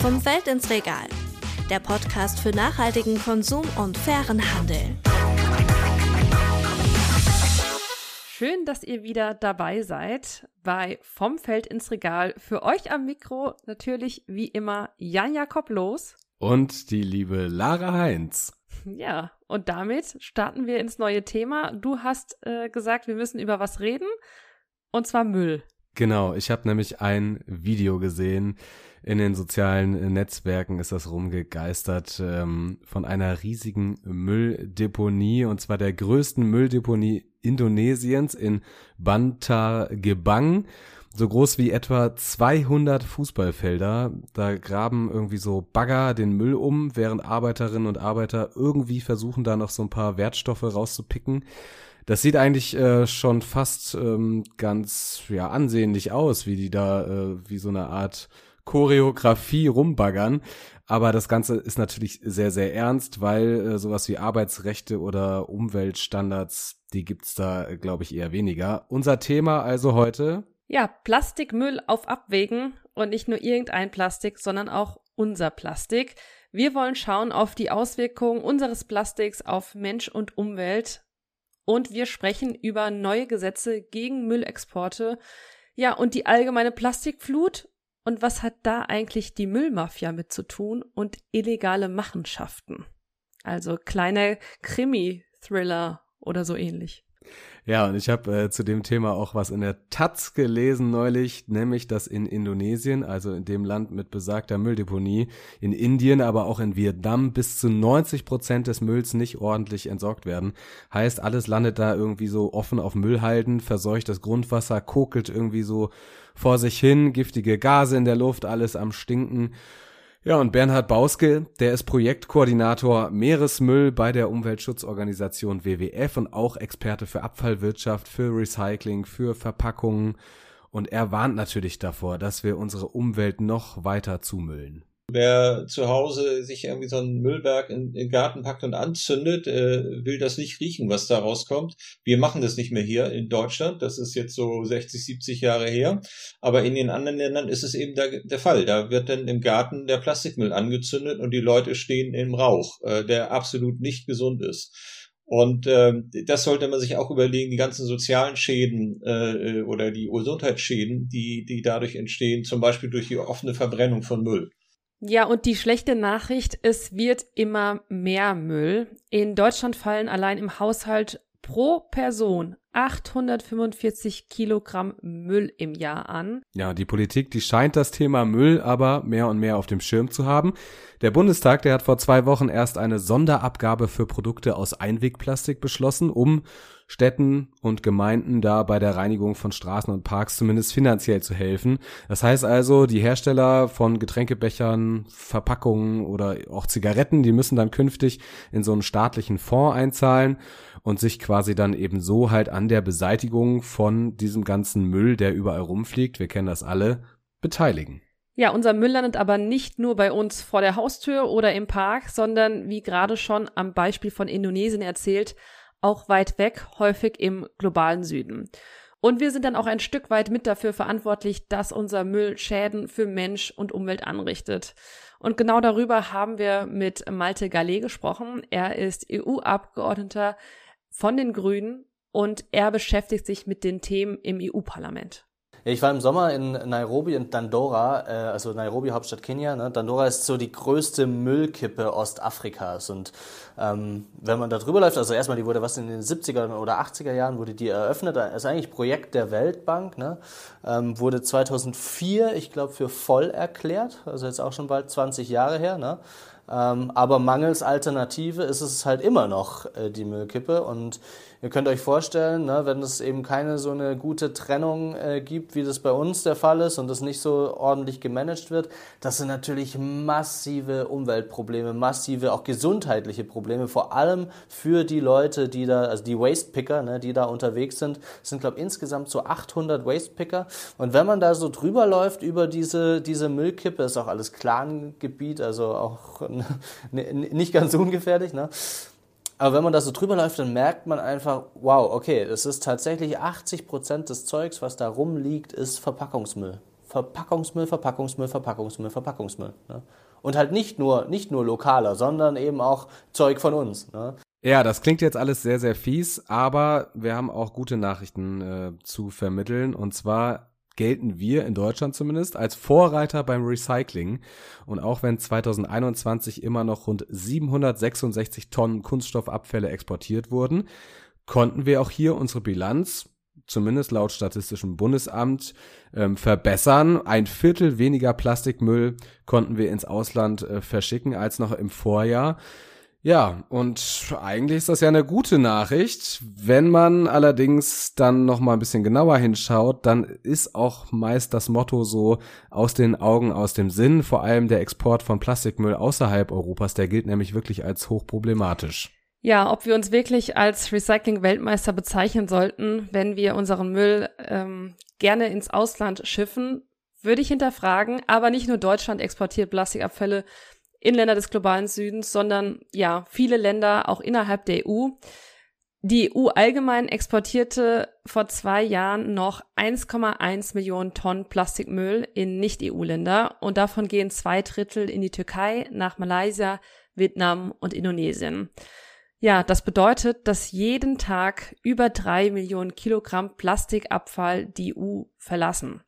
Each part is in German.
Vom Feld ins Regal. Der Podcast für nachhaltigen Konsum und fairen Handel. Schön, dass ihr wieder dabei seid bei Vom Feld ins Regal. Für euch am Mikro natürlich wie immer Jan Jakob Los. Und die liebe Lara Heinz. Ja, und damit starten wir ins neue Thema. Du hast äh, gesagt, wir müssen über was reden, und zwar Müll. Genau, ich habe nämlich ein Video gesehen. In den sozialen Netzwerken ist das rumgegeistert ähm, von einer riesigen Mülldeponie und zwar der größten Mülldeponie Indonesiens in Bantar Gebang so groß wie etwa 200 Fußballfelder. Da graben irgendwie so Bagger den Müll um, während Arbeiterinnen und Arbeiter irgendwie versuchen, da noch so ein paar Wertstoffe rauszupicken. Das sieht eigentlich äh, schon fast ähm, ganz ja ansehnlich aus, wie die da äh, wie so eine Art Choreografie rumbaggern. Aber das Ganze ist natürlich sehr, sehr ernst, weil äh, sowas wie Arbeitsrechte oder Umweltstandards, die gibt's da, äh, glaube ich, eher weniger. Unser Thema also heute ja, Plastikmüll auf Abwägen und nicht nur irgendein Plastik, sondern auch unser Plastik. Wir wollen schauen auf die Auswirkungen unseres Plastiks auf Mensch und Umwelt und wir sprechen über neue Gesetze gegen Müllexporte. Ja, und die allgemeine Plastikflut und was hat da eigentlich die Müllmafia mit zu tun und illegale Machenschaften? Also kleine Krimi-Thriller oder so ähnlich. Ja, und ich habe äh, zu dem Thema auch was in der Taz gelesen neulich, nämlich dass in Indonesien, also in dem Land mit besagter Mülldeponie, in Indien, aber auch in Vietnam bis zu 90 Prozent des Mülls nicht ordentlich entsorgt werden. Heißt, alles landet da irgendwie so offen auf Müllhalden, verseucht das Grundwasser, kokelt irgendwie so vor sich hin, giftige Gase in der Luft, alles am Stinken. Ja, und Bernhard Bauske, der ist Projektkoordinator Meeresmüll bei der Umweltschutzorganisation WWF und auch Experte für Abfallwirtschaft, für Recycling, für Verpackungen. Und er warnt natürlich davor, dass wir unsere Umwelt noch weiter zumüllen. Wer zu Hause sich irgendwie so einen Müllberg in, den Garten packt und anzündet, äh, will das nicht riechen, was da rauskommt. Wir machen das nicht mehr hier in Deutschland. Das ist jetzt so 60, 70 Jahre her. Aber in den anderen Ländern ist es eben der, der Fall. Da wird dann im Garten der Plastikmüll angezündet und die Leute stehen im Rauch, äh, der absolut nicht gesund ist. Und äh, das sollte man sich auch überlegen, die ganzen sozialen Schäden äh, oder die Gesundheitsschäden, die, die dadurch entstehen, zum Beispiel durch die offene Verbrennung von Müll. Ja, und die schlechte Nachricht, es wird immer mehr Müll. In Deutschland fallen allein im Haushalt pro Person 845 Kilogramm Müll im Jahr an. Ja, die Politik, die scheint das Thema Müll aber mehr und mehr auf dem Schirm zu haben. Der Bundestag, der hat vor zwei Wochen erst eine Sonderabgabe für Produkte aus Einwegplastik beschlossen, um Städten und Gemeinden da bei der Reinigung von Straßen und Parks zumindest finanziell zu helfen. Das heißt also, die Hersteller von Getränkebechern, Verpackungen oder auch Zigaretten, die müssen dann künftig in so einen staatlichen Fonds einzahlen und sich quasi dann eben so halt an der Beseitigung von diesem ganzen Müll, der überall rumfliegt, wir kennen das alle, beteiligen. Ja, unser Müll landet aber nicht nur bei uns vor der Haustür oder im Park, sondern wie gerade schon am Beispiel von Indonesien erzählt, auch weit weg, häufig im globalen Süden. Und wir sind dann auch ein Stück weit mit dafür verantwortlich, dass unser Müll Schäden für Mensch und Umwelt anrichtet. Und genau darüber haben wir mit Malte Gallet gesprochen. Er ist EU-Abgeordneter von den Grünen und er beschäftigt sich mit den Themen im EU-Parlament. Ich war im Sommer in Nairobi und Dandora, äh, also Nairobi, Hauptstadt Kenia. Ne? Dandora ist so die größte Müllkippe Ostafrikas. Und ähm, wenn man da drüber läuft, also erstmal, die wurde was in den 70er oder 80er Jahren wurde die eröffnet. Das ist eigentlich Projekt der Weltbank. Ne? Ähm, wurde 2004, ich glaube, für voll erklärt. Also jetzt auch schon bald 20 Jahre her. Ne? Ähm, aber mangels Alternative ist es halt immer noch äh, die Müllkippe. Und Ihr könnt euch vorstellen, ne, wenn es eben keine so eine gute Trennung äh, gibt, wie das bei uns der Fall ist und das nicht so ordentlich gemanagt wird, das sind natürlich massive Umweltprobleme, massive auch gesundheitliche Probleme, vor allem für die Leute, die da, also die Waste Picker, ne, die da unterwegs sind, es sind glaube insgesamt so 800 Waste Picker und wenn man da so drüber läuft über diese diese Müllkippe, ist auch alles Clan-Gebiet, also auch nicht ganz ungefährlich, ne? Aber wenn man da so drüber läuft, dann merkt man einfach, wow, okay, es ist tatsächlich 80 Prozent des Zeugs, was da rumliegt, ist Verpackungsmüll. Verpackungsmüll, Verpackungsmüll, Verpackungsmüll, Verpackungsmüll. Ne? Und halt nicht nur, nicht nur lokaler, sondern eben auch Zeug von uns. Ne? Ja, das klingt jetzt alles sehr, sehr fies, aber wir haben auch gute Nachrichten äh, zu vermitteln. Und zwar gelten wir in Deutschland zumindest als Vorreiter beim Recycling. Und auch wenn 2021 immer noch rund 766 Tonnen Kunststoffabfälle exportiert wurden, konnten wir auch hier unsere Bilanz, zumindest laut Statistischem Bundesamt, ähm, verbessern. Ein Viertel weniger Plastikmüll konnten wir ins Ausland äh, verschicken als noch im Vorjahr. Ja, und eigentlich ist das ja eine gute Nachricht. Wenn man allerdings dann noch mal ein bisschen genauer hinschaut, dann ist auch meist das Motto so aus den Augen, aus dem Sinn. Vor allem der Export von Plastikmüll außerhalb Europas, der gilt nämlich wirklich als hochproblematisch. Ja, ob wir uns wirklich als Recycling-Weltmeister bezeichnen sollten, wenn wir unseren Müll ähm, gerne ins Ausland schiffen, würde ich hinterfragen. Aber nicht nur Deutschland exportiert Plastikabfälle in Länder des globalen Südens, sondern ja, viele Länder auch innerhalb der EU. Die EU allgemein exportierte vor zwei Jahren noch 1,1 Millionen Tonnen Plastikmüll in Nicht-EU-Länder und davon gehen zwei Drittel in die Türkei, nach Malaysia, Vietnam und Indonesien. Ja, das bedeutet, dass jeden Tag über drei Millionen Kilogramm Plastikabfall die EU verlassen.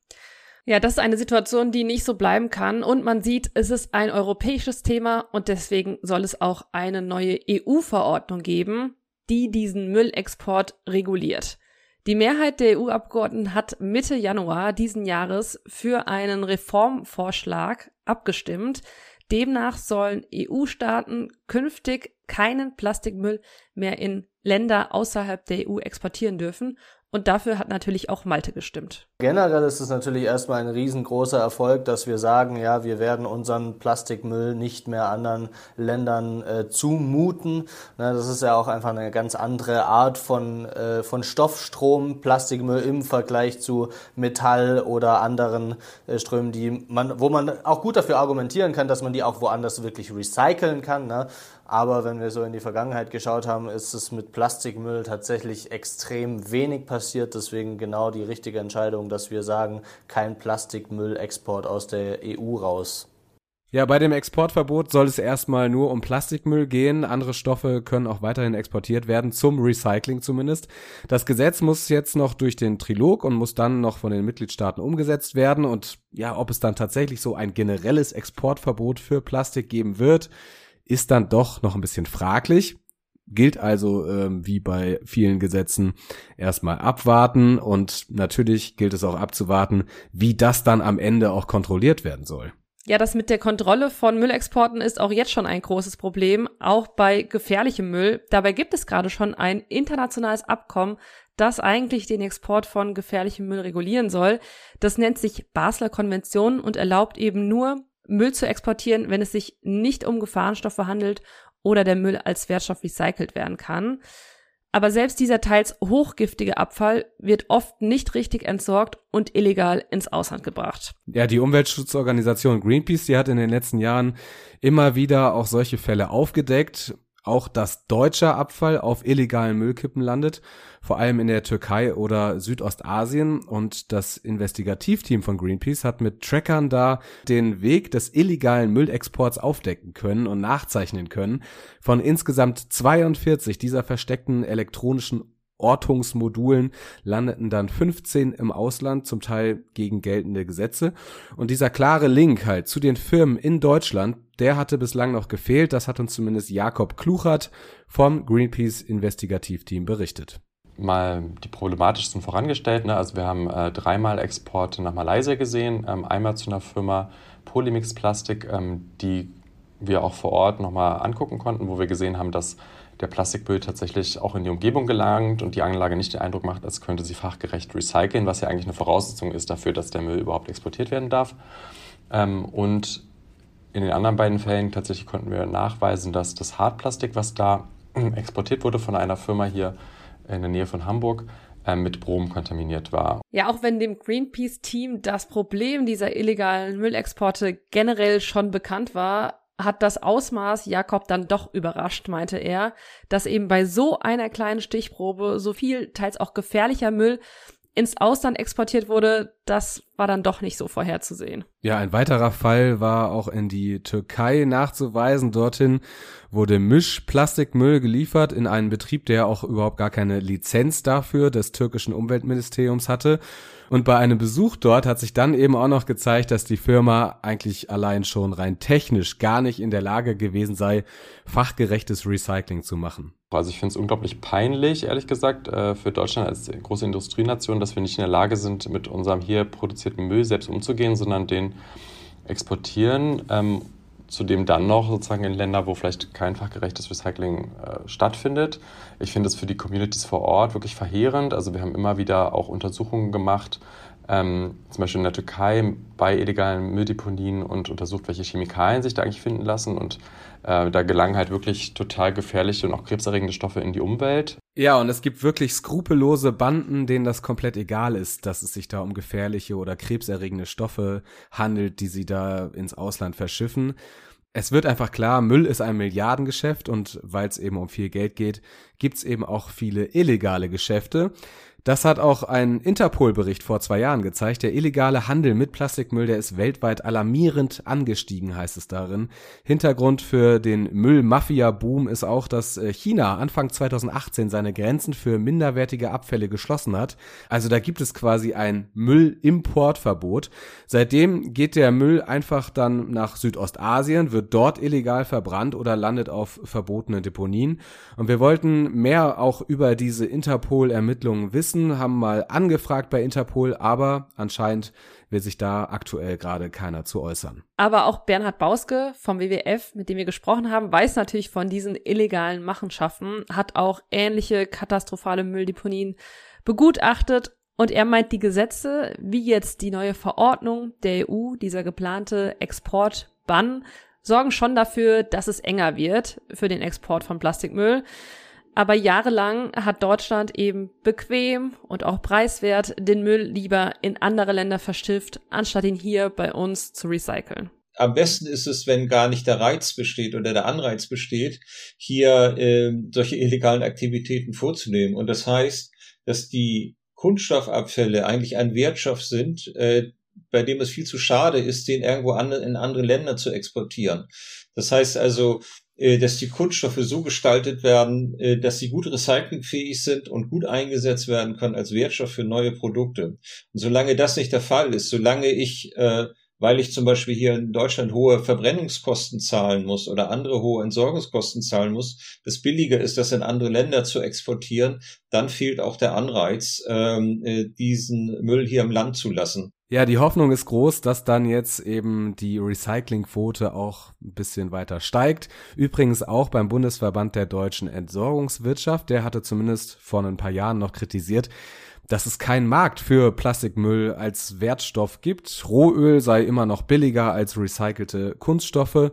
Ja, das ist eine Situation, die nicht so bleiben kann. Und man sieht, es ist ein europäisches Thema und deswegen soll es auch eine neue EU-Verordnung geben, die diesen Müllexport reguliert. Die Mehrheit der EU-Abgeordneten hat Mitte Januar diesen Jahres für einen Reformvorschlag abgestimmt. Demnach sollen EU-Staaten künftig keinen Plastikmüll mehr in Länder außerhalb der EU exportieren dürfen und dafür hat natürlich auch Malte gestimmt. Generell ist es natürlich erstmal ein riesengroßer Erfolg, dass wir sagen, ja, wir werden unseren Plastikmüll nicht mehr anderen Ländern äh, zumuten. Na, das ist ja auch einfach eine ganz andere Art von, äh, von Stoffstrom, Plastikmüll im Vergleich zu Metall oder anderen äh, Strömen, die man, wo man auch gut dafür argumentieren kann, dass man die auch woanders wirklich recyceln kann. Ne? Aber wenn wir so in die Vergangenheit geschaut haben, ist es mit Plastikmüll tatsächlich extrem wenig passiert. Deswegen genau die richtige Entscheidung, dass wir sagen, kein Plastikmüllexport aus der EU raus. Ja, bei dem Exportverbot soll es erstmal nur um Plastikmüll gehen. Andere Stoffe können auch weiterhin exportiert werden, zum Recycling zumindest. Das Gesetz muss jetzt noch durch den Trilog und muss dann noch von den Mitgliedstaaten umgesetzt werden. Und ja, ob es dann tatsächlich so ein generelles Exportverbot für Plastik geben wird, ist dann doch noch ein bisschen fraglich. Gilt also ähm, wie bei vielen Gesetzen erstmal abwarten und natürlich gilt es auch abzuwarten, wie das dann am Ende auch kontrolliert werden soll. Ja, das mit der Kontrolle von Müllexporten ist auch jetzt schon ein großes Problem, auch bei gefährlichem Müll. Dabei gibt es gerade schon ein internationales Abkommen, das eigentlich den Export von gefährlichem Müll regulieren soll. Das nennt sich Basler Konvention und erlaubt eben nur Müll zu exportieren, wenn es sich nicht um Gefahrenstoffe handelt oder der Müll als Wertstoff recycelt werden kann. Aber selbst dieser teils hochgiftige Abfall wird oft nicht richtig entsorgt und illegal ins Ausland gebracht. Ja, die Umweltschutzorganisation Greenpeace, die hat in den letzten Jahren immer wieder auch solche Fälle aufgedeckt auch dass deutscher Abfall auf illegalen Müllkippen landet, vor allem in der Türkei oder Südostasien. Und das Investigativteam von Greenpeace hat mit Trackern da den Weg des illegalen Müllexports aufdecken können und nachzeichnen können. Von insgesamt 42 dieser versteckten elektronischen Ortungsmodulen landeten dann 15 im Ausland, zum Teil gegen geltende Gesetze. Und dieser klare Link halt zu den Firmen in Deutschland, der hatte bislang noch gefehlt. Das hat uns zumindest Jakob Kluchert vom Greenpeace Investigativteam berichtet mal die problematischsten vorangestellt. Ne? Also wir haben äh, dreimal Exporte nach Malaysia gesehen, ähm, einmal zu einer Firma Polymix Plastik, ähm, die wir auch vor Ort nochmal angucken konnten, wo wir gesehen haben, dass der Plastikmüll tatsächlich auch in die Umgebung gelangt und die Anlage nicht den Eindruck macht, als könnte sie fachgerecht recyceln, was ja eigentlich eine Voraussetzung ist dafür, dass der Müll überhaupt exportiert werden darf. Ähm, und in den anderen beiden Fällen tatsächlich konnten wir nachweisen, dass das Hartplastik, was da exportiert wurde von einer Firma hier in der Nähe von Hamburg, äh, mit Brom kontaminiert war. Ja, auch wenn dem Greenpeace-Team das Problem dieser illegalen Müllexporte generell schon bekannt war, hat das Ausmaß Jakob dann doch überrascht, meinte er, dass eben bei so einer kleinen Stichprobe so viel, teils auch gefährlicher Müll ins Ausland exportiert wurde, das war dann doch nicht so vorherzusehen. Ja, ein weiterer Fall war auch in die Türkei nachzuweisen. Dorthin wurde Mischplastikmüll geliefert in einen Betrieb, der auch überhaupt gar keine Lizenz dafür des türkischen Umweltministeriums hatte. Und bei einem Besuch dort hat sich dann eben auch noch gezeigt, dass die Firma eigentlich allein schon rein technisch gar nicht in der Lage gewesen sei, fachgerechtes Recycling zu machen. Also ich finde es unglaublich peinlich, ehrlich gesagt, äh, für Deutschland als große Industrienation, dass wir nicht in der Lage sind, mit unserem hier produzierten Müll selbst umzugehen, sondern den exportieren. Ähm, zudem dann noch sozusagen in Länder, wo vielleicht kein fachgerechtes Recycling äh, stattfindet. Ich finde es für die Communities vor Ort wirklich verheerend. Also wir haben immer wieder auch Untersuchungen gemacht, ähm, zum Beispiel in der Türkei bei illegalen Mülldeponien und untersucht, welche Chemikalien sich da eigentlich finden lassen. Und äh, da gelangen halt wirklich total gefährliche und auch krebserregende Stoffe in die Umwelt. Ja, und es gibt wirklich skrupellose Banden, denen das komplett egal ist, dass es sich da um gefährliche oder krebserregende Stoffe handelt, die sie da ins Ausland verschiffen. Es wird einfach klar, Müll ist ein Milliardengeschäft und weil es eben um viel Geld geht, gibt's eben auch viele illegale Geschäfte. Das hat auch ein Interpol-Bericht vor zwei Jahren gezeigt. Der illegale Handel mit Plastikmüll, der ist weltweit alarmierend angestiegen, heißt es darin. Hintergrund für den Müll-Mafia-Boom ist auch, dass äh, China Anfang 2018 seine Grenzen für minderwertige Abfälle geschlossen hat. Also da gibt es quasi ein Müllimportverbot. Seitdem geht der Müll einfach dann nach Südostasien, wird dort illegal verbrannt oder landet auf verbotenen Deponien. Und wir wollten mehr auch über diese Interpol-Ermittlungen wissen wissen, haben mal angefragt bei Interpol, aber anscheinend will sich da aktuell gerade keiner zu äußern. Aber auch Bernhard Bauske vom WWF, mit dem wir gesprochen haben, weiß natürlich von diesen illegalen Machenschaften, hat auch ähnliche katastrophale Mülldeponien begutachtet und er meint, die Gesetze, wie jetzt die neue Verordnung der EU, dieser geplante Exportbann, sorgen schon dafür, dass es enger wird für den Export von Plastikmüll. Aber jahrelang hat Deutschland eben bequem und auch preiswert den Müll lieber in andere Länder verschifft, anstatt ihn hier bei uns zu recyceln. Am besten ist es, wenn gar nicht der Reiz besteht oder der Anreiz besteht, hier äh, solche illegalen Aktivitäten vorzunehmen. Und das heißt, dass die Kunststoffabfälle eigentlich ein Wertstoff sind, äh, bei dem es viel zu schade ist, den irgendwo in andere Länder zu exportieren. Das heißt also, dass die Kunststoffe so gestaltet werden, äh, dass sie gut recyclingfähig sind und gut eingesetzt werden können als Wertstoff für neue Produkte. Und solange das nicht der Fall ist, solange ich, äh, weil ich zum Beispiel hier in Deutschland hohe Verbrennungskosten zahlen muss oder andere hohe Entsorgungskosten zahlen muss, das billiger ist, das in andere Länder zu exportieren, dann fehlt auch der Anreiz, ähm, diesen Müll hier im Land zu lassen. Ja, die Hoffnung ist groß, dass dann jetzt eben die Recyclingquote auch ein bisschen weiter steigt. Übrigens auch beim Bundesverband der deutschen Entsorgungswirtschaft, der hatte zumindest vor ein paar Jahren noch kritisiert, dass es keinen Markt für Plastikmüll als Wertstoff gibt. Rohöl sei immer noch billiger als recycelte Kunststoffe.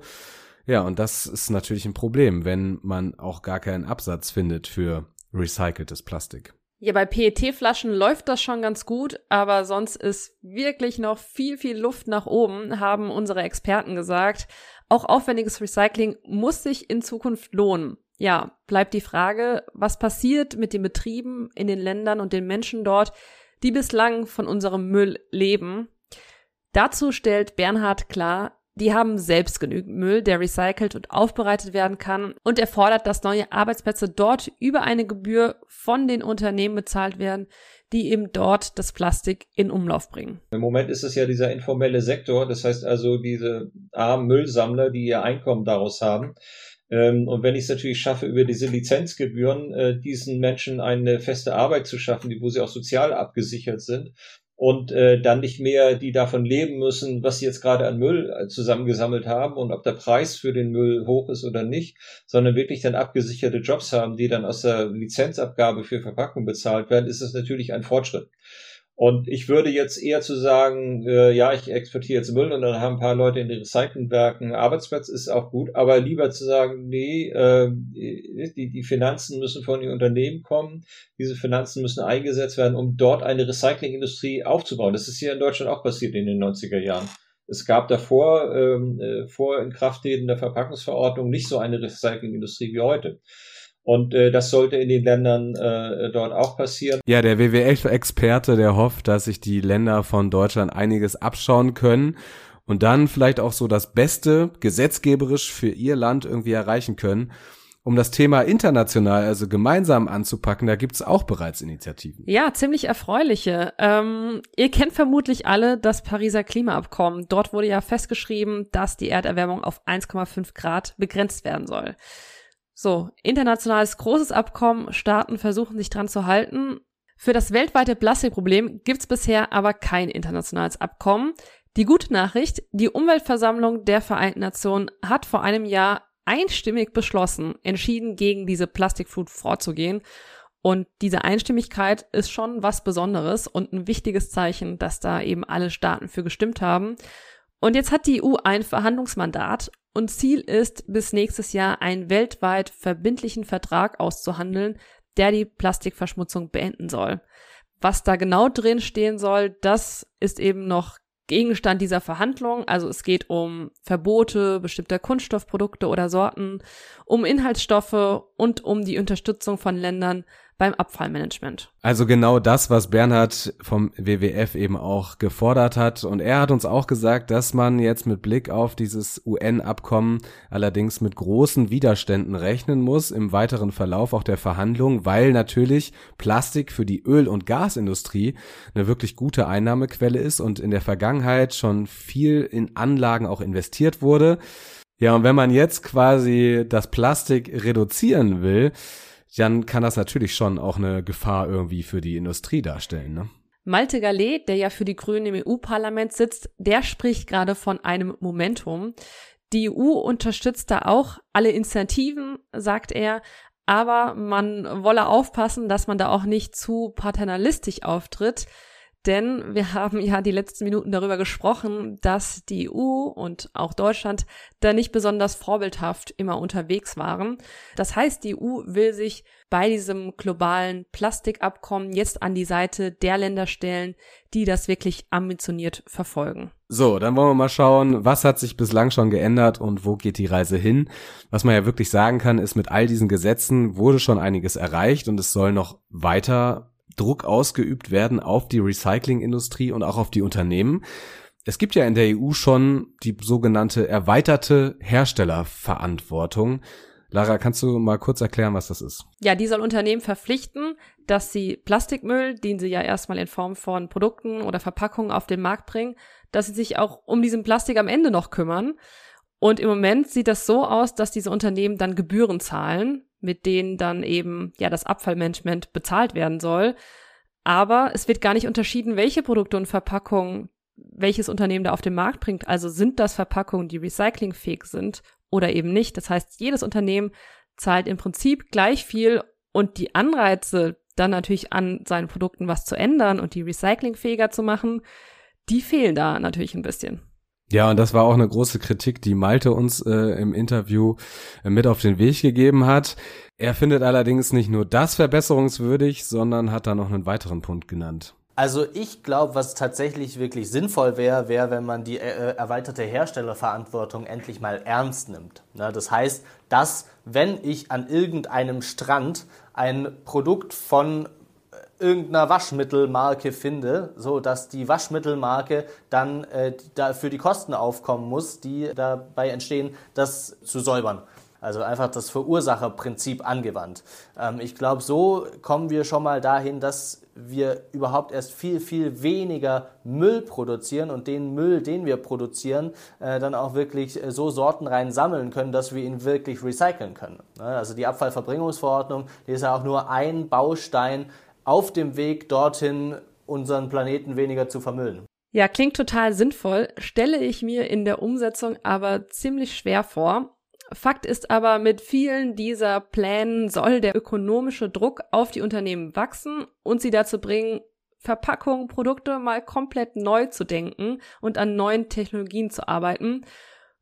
Ja, und das ist natürlich ein Problem, wenn man auch gar keinen Absatz findet für recyceltes Plastik. Ja, bei PET-Flaschen läuft das schon ganz gut, aber sonst ist wirklich noch viel, viel Luft nach oben, haben unsere Experten gesagt. Auch aufwendiges Recycling muss sich in Zukunft lohnen. Ja, bleibt die Frage, was passiert mit den Betrieben in den Ländern und den Menschen dort, die bislang von unserem Müll leben. Dazu stellt Bernhard klar, die haben selbst genügend Müll, der recycelt und aufbereitet werden kann. Und er fordert, dass neue Arbeitsplätze dort über eine Gebühr von den Unternehmen bezahlt werden, die eben dort das Plastik in Umlauf bringen. Im Moment ist es ja dieser informelle Sektor, das heißt also diese armen Müllsammler, die ihr Einkommen daraus haben. Ähm, und wenn ich es natürlich schaffe, über diese Lizenzgebühren äh, diesen Menschen eine feste Arbeit zu schaffen, wo sie auch sozial abgesichert sind, und äh, dann nicht mehr die davon leben müssen, was sie jetzt gerade an Müll äh, zusammengesammelt haben und ob der Preis für den Müll hoch ist oder nicht, sondern wirklich dann abgesicherte Jobs haben, die dann aus der Lizenzabgabe für Verpackung bezahlt werden, ist es natürlich ein Fortschritt. Und ich würde jetzt eher zu sagen, äh, ja, ich exportiere jetzt Müll und dann haben ein paar Leute in den Recyclingwerken Arbeitsplatz, ist auch gut, aber lieber zu sagen, nee, äh, die, die Finanzen müssen von den Unternehmen kommen, diese Finanzen müssen eingesetzt werden, um dort eine Recyclingindustrie aufzubauen. Das ist hier in Deutschland auch passiert in den 90er Jahren. Es gab davor, ähm, äh, vor Inkrafttreten der Verpackungsverordnung, nicht so eine Recyclingindustrie wie heute. Und äh, das sollte in den Ländern äh, dort auch passieren. Ja, der WWF-Experte, der hofft, dass sich die Länder von Deutschland einiges abschauen können und dann vielleicht auch so das Beste gesetzgeberisch für ihr Land irgendwie erreichen können um das Thema international, also gemeinsam anzupacken, da gibt's auch bereits Initiativen. Ja, ziemlich erfreuliche. Ähm, ihr kennt vermutlich alle das Pariser Klimaabkommen. Dort wurde ja festgeschrieben, dass die Erderwärmung auf 1,5 Grad begrenzt werden soll. So, internationales großes Abkommen, Staaten versuchen sich dran zu halten. Für das weltweite Plastikproblem gibt's bisher aber kein internationales Abkommen. Die gute Nachricht, die Umweltversammlung der Vereinten Nationen hat vor einem Jahr einstimmig beschlossen, entschieden gegen diese Plastikflut vorzugehen. Und diese Einstimmigkeit ist schon was Besonderes und ein wichtiges Zeichen, dass da eben alle Staaten für gestimmt haben. Und jetzt hat die EU ein Verhandlungsmandat und Ziel ist, bis nächstes Jahr einen weltweit verbindlichen Vertrag auszuhandeln, der die Plastikverschmutzung beenden soll. Was da genau drin stehen soll, das ist eben noch Gegenstand dieser Verhandlung. Also es geht um Verbote bestimmter Kunststoffprodukte oder Sorten, um Inhaltsstoffe und um die Unterstützung von Ländern beim Abfallmanagement. Also genau das, was Bernhard vom WWF eben auch gefordert hat. Und er hat uns auch gesagt, dass man jetzt mit Blick auf dieses UN-Abkommen allerdings mit großen Widerständen rechnen muss im weiteren Verlauf auch der Verhandlungen, weil natürlich Plastik für die Öl- und Gasindustrie eine wirklich gute Einnahmequelle ist und in der Vergangenheit schon viel in Anlagen auch investiert wurde. Ja, und wenn man jetzt quasi das Plastik reduzieren will, dann kann das natürlich schon auch eine Gefahr irgendwie für die Industrie darstellen. Ne? Malte Gallet, der ja für die Grünen im EU-Parlament sitzt, der spricht gerade von einem Momentum. Die EU unterstützt da auch alle Initiativen, sagt er, aber man wolle aufpassen, dass man da auch nicht zu paternalistisch auftritt. Denn wir haben ja die letzten Minuten darüber gesprochen, dass die EU und auch Deutschland da nicht besonders vorbildhaft immer unterwegs waren. Das heißt, die EU will sich bei diesem globalen Plastikabkommen jetzt an die Seite der Länder stellen, die das wirklich ambitioniert verfolgen. So, dann wollen wir mal schauen, was hat sich bislang schon geändert und wo geht die Reise hin. Was man ja wirklich sagen kann, ist, mit all diesen Gesetzen wurde schon einiges erreicht und es soll noch weiter Druck ausgeübt werden auf die Recyclingindustrie und auch auf die Unternehmen. Es gibt ja in der EU schon die sogenannte erweiterte Herstellerverantwortung. Lara, kannst du mal kurz erklären, was das ist? Ja, die soll Unternehmen verpflichten, dass sie Plastikmüll, den sie ja erstmal in Form von Produkten oder Verpackungen auf den Markt bringen, dass sie sich auch um diesen Plastik am Ende noch kümmern. Und im Moment sieht das so aus, dass diese Unternehmen dann Gebühren zahlen, mit denen dann eben ja das Abfallmanagement bezahlt werden soll. Aber es wird gar nicht unterschieden, welche Produkte und Verpackungen welches Unternehmen da auf den Markt bringt. Also sind das Verpackungen, die recyclingfähig sind oder eben nicht. Das heißt, jedes Unternehmen zahlt im Prinzip gleich viel und die Anreize, dann natürlich an seinen Produkten was zu ändern und die recyclingfähiger zu machen, die fehlen da natürlich ein bisschen. Ja, und das war auch eine große Kritik, die Malte uns äh, im Interview äh, mit auf den Weg gegeben hat. Er findet allerdings nicht nur das verbesserungswürdig, sondern hat da noch einen weiteren Punkt genannt. Also ich glaube, was tatsächlich wirklich sinnvoll wäre, wäre, wenn man die äh, erweiterte Herstellerverantwortung endlich mal ernst nimmt. Na, das heißt, dass wenn ich an irgendeinem Strand ein Produkt von irgendeiner Waschmittelmarke finde, so dass die Waschmittelmarke dann äh, dafür die Kosten aufkommen muss, die dabei entstehen, das zu säubern. Also einfach das Verursacherprinzip angewandt. Ähm, ich glaube, so kommen wir schon mal dahin, dass wir überhaupt erst viel, viel weniger Müll produzieren und den Müll, den wir produzieren, äh, dann auch wirklich äh, so sortenrein sammeln können, dass wir ihn wirklich recyceln können. Ne? Also die Abfallverbringungsverordnung, die ist ja auch nur ein Baustein auf dem Weg dorthin, unseren Planeten weniger zu vermüllen. Ja, klingt total sinnvoll, stelle ich mir in der Umsetzung aber ziemlich schwer vor. Fakt ist aber, mit vielen dieser Plänen soll der ökonomische Druck auf die Unternehmen wachsen und sie dazu bringen, Verpackungen, Produkte mal komplett neu zu denken und an neuen Technologien zu arbeiten.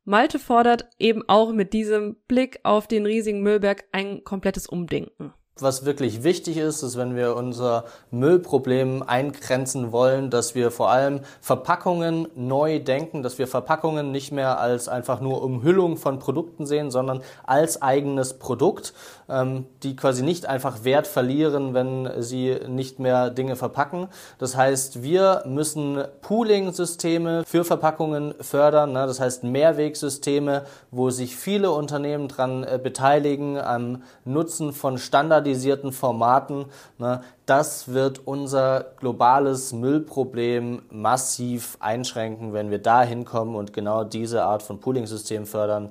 Malte fordert eben auch mit diesem Blick auf den riesigen Müllberg ein komplettes Umdenken. Was wirklich wichtig ist, ist, wenn wir unser Müllproblem eingrenzen wollen, dass wir vor allem Verpackungen neu denken, dass wir Verpackungen nicht mehr als einfach nur Umhüllung von Produkten sehen, sondern als eigenes Produkt, die quasi nicht einfach Wert verlieren, wenn sie nicht mehr Dinge verpacken. Das heißt, wir müssen Pooling-Systeme für Verpackungen fördern, ne? das heißt Mehrwegsysteme, wo sich viele Unternehmen dran äh, beteiligen am Nutzen von standardisierten Formaten, ne, das wird unser globales Müllproblem massiv einschränken, wenn wir da hinkommen und genau diese Art von Pooling-System fördern.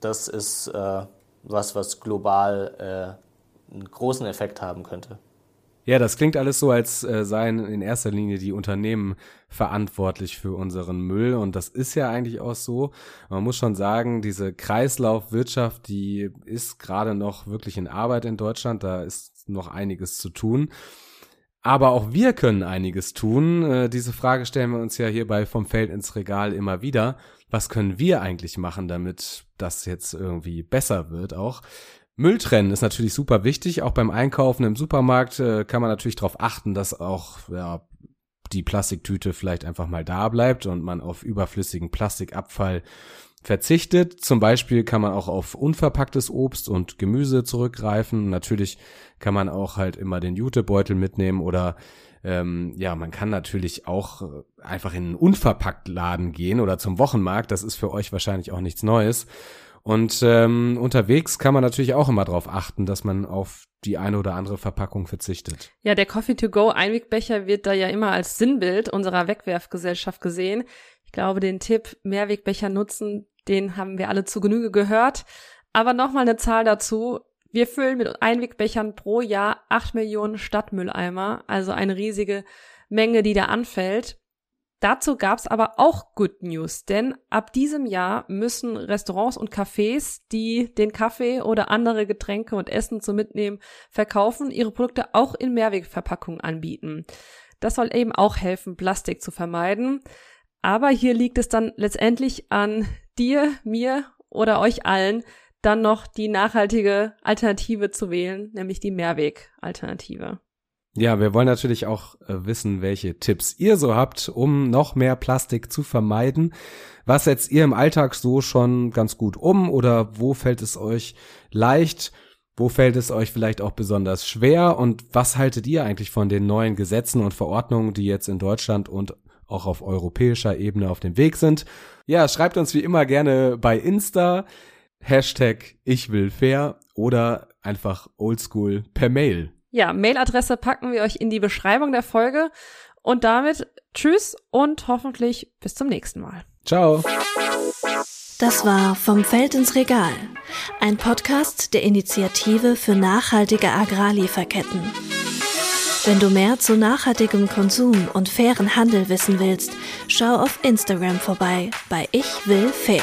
Das ist äh, was, was global äh, einen großen Effekt haben könnte. Ja, das klingt alles so, als äh, seien in erster Linie die Unternehmen verantwortlich für unseren Müll. Und das ist ja eigentlich auch so. Man muss schon sagen, diese Kreislaufwirtschaft, die ist gerade noch wirklich in Arbeit in Deutschland. Da ist noch einiges zu tun. Aber auch wir können einiges tun. Äh, diese Frage stellen wir uns ja hierbei vom Feld ins Regal immer wieder. Was können wir eigentlich machen, damit das jetzt irgendwie besser wird auch? Müll trennen ist natürlich super wichtig. Auch beim Einkaufen im Supermarkt äh, kann man natürlich darauf achten, dass auch ja, die Plastiktüte vielleicht einfach mal da bleibt und man auf überflüssigen Plastikabfall verzichtet. Zum Beispiel kann man auch auf unverpacktes Obst und Gemüse zurückgreifen. Natürlich kann man auch halt immer den Jutebeutel mitnehmen oder ähm, ja, man kann natürlich auch einfach in einen unverpackt Laden gehen oder zum Wochenmarkt. Das ist für euch wahrscheinlich auch nichts Neues. Und ähm, unterwegs kann man natürlich auch immer darauf achten, dass man auf die eine oder andere Verpackung verzichtet. Ja, der Coffee to go Einwegbecher wird da ja immer als Sinnbild unserer Wegwerfgesellschaft gesehen. Ich glaube, den Tipp Mehrwegbecher nutzen, den haben wir alle zu Genüge gehört. Aber nochmal eine Zahl dazu. Wir füllen mit Einwegbechern pro Jahr acht Millionen Stadtmülleimer, also eine riesige Menge, die da anfällt. Dazu gab's aber auch Good News, denn ab diesem Jahr müssen Restaurants und Cafés, die den Kaffee oder andere Getränke und Essen zum Mitnehmen verkaufen, ihre Produkte auch in Mehrwegverpackungen anbieten. Das soll eben auch helfen, Plastik zu vermeiden. Aber hier liegt es dann letztendlich an dir, mir oder euch allen, dann noch die nachhaltige Alternative zu wählen, nämlich die Mehrweg-Alternative. Ja, wir wollen natürlich auch äh, wissen, welche Tipps ihr so habt, um noch mehr Plastik zu vermeiden. Was setzt ihr im Alltag so schon ganz gut um oder wo fällt es euch leicht? Wo fällt es euch vielleicht auch besonders schwer? Und was haltet ihr eigentlich von den neuen Gesetzen und Verordnungen, die jetzt in Deutschland und auch auf europäischer Ebene auf dem Weg sind? Ja, schreibt uns wie immer gerne bei Insta, Hashtag ich will fair oder einfach oldschool per Mail. Ja, Mailadresse packen wir euch in die Beschreibung der Folge. Und damit tschüss und hoffentlich bis zum nächsten Mal. Ciao. Das war Vom Feld ins Regal, ein Podcast der Initiative für nachhaltige Agrarlieferketten. Wenn du mehr zu nachhaltigem Konsum und fairen Handel wissen willst, schau auf Instagram vorbei bei Ich will fair.